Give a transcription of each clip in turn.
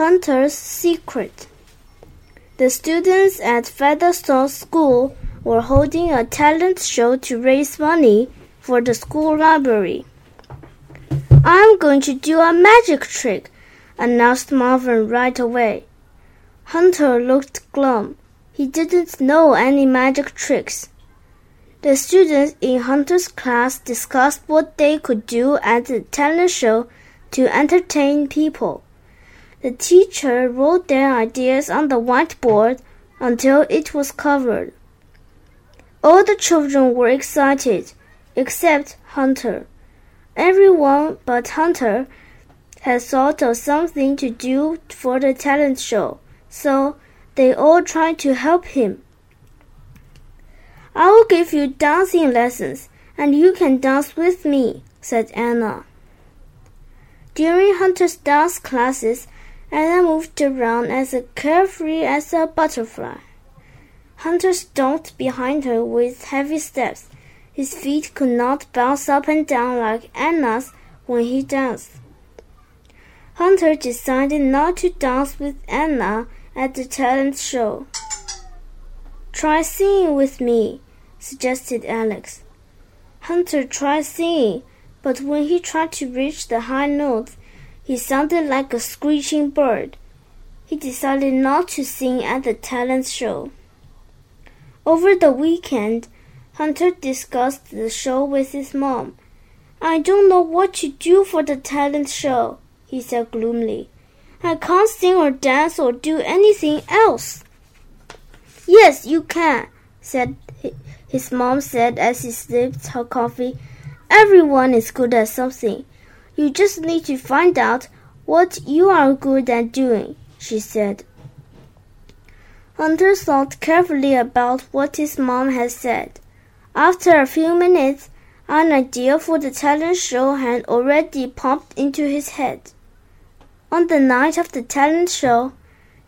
Hunter's Secret. The students at Featherstone School were holding a talent show to raise money for the school library. I'm going to do a magic trick, announced Marvin right away. Hunter looked glum. He didn't know any magic tricks. The students in Hunter's class discussed what they could do at the talent show to entertain people. The teacher wrote their ideas on the whiteboard until it was covered. All the children were excited, except Hunter. Everyone but Hunter had thought of something to do for the talent show, so they all tried to help him. I will give you dancing lessons, and you can dance with me, said Anna. During Hunter's dance classes, Anna moved around as carefree as a butterfly. Hunter stomped behind her with heavy steps. His feet could not bounce up and down like Anna's when he danced. Hunter decided not to dance with Anna at the talent show. Try singing with me, suggested Alex. Hunter tried singing, but when he tried to reach the high notes, he sounded like a screeching bird. He decided not to sing at the talent show. Over the weekend, Hunter discussed the show with his mom. I don't know what to do for the talent show, he said gloomily. I can't sing or dance or do anything else. Yes, you can, said his mom said as he sipped her coffee. Everyone is good at something. You just need to find out what you are good at doing, she said. Hunter thought carefully about what his mom had said. After a few minutes, an idea for the talent show had already popped into his head. On the night of the talent show,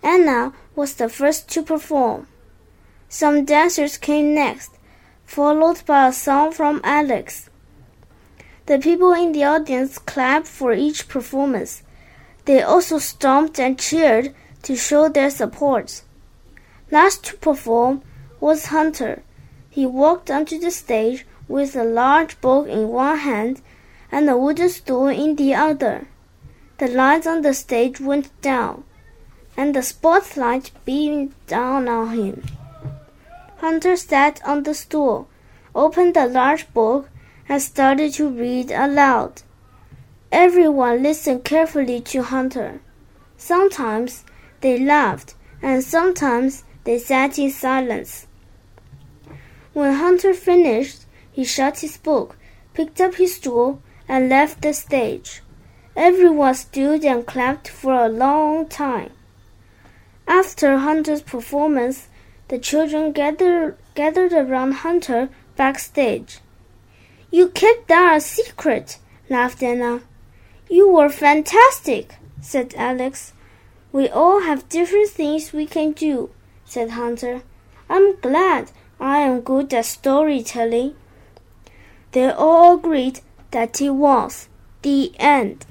Anna was the first to perform. Some dancers came next, followed by a song from Alex. The people in the audience clapped for each performance. They also stomped and cheered to show their support. Last to perform was Hunter. He walked onto the stage with a large book in one hand and a wooden stool in the other. The lights on the stage went down, and the spotlight beamed down on him. Hunter sat on the stool, opened the large book, and started to read aloud. Everyone listened carefully to Hunter. Sometimes they laughed, and sometimes they sat in silence. When Hunter finished, he shut his book, picked up his stool, and left the stage. Everyone stood and clapped for a long time. After Hunter's performance, the children gathered, gathered around Hunter backstage. You kept that a secret, laughed Anna. You were fantastic, said Alex. We all have different things we can do, said Hunter. I'm glad I am good at storytelling. They all agreed that it was. The end.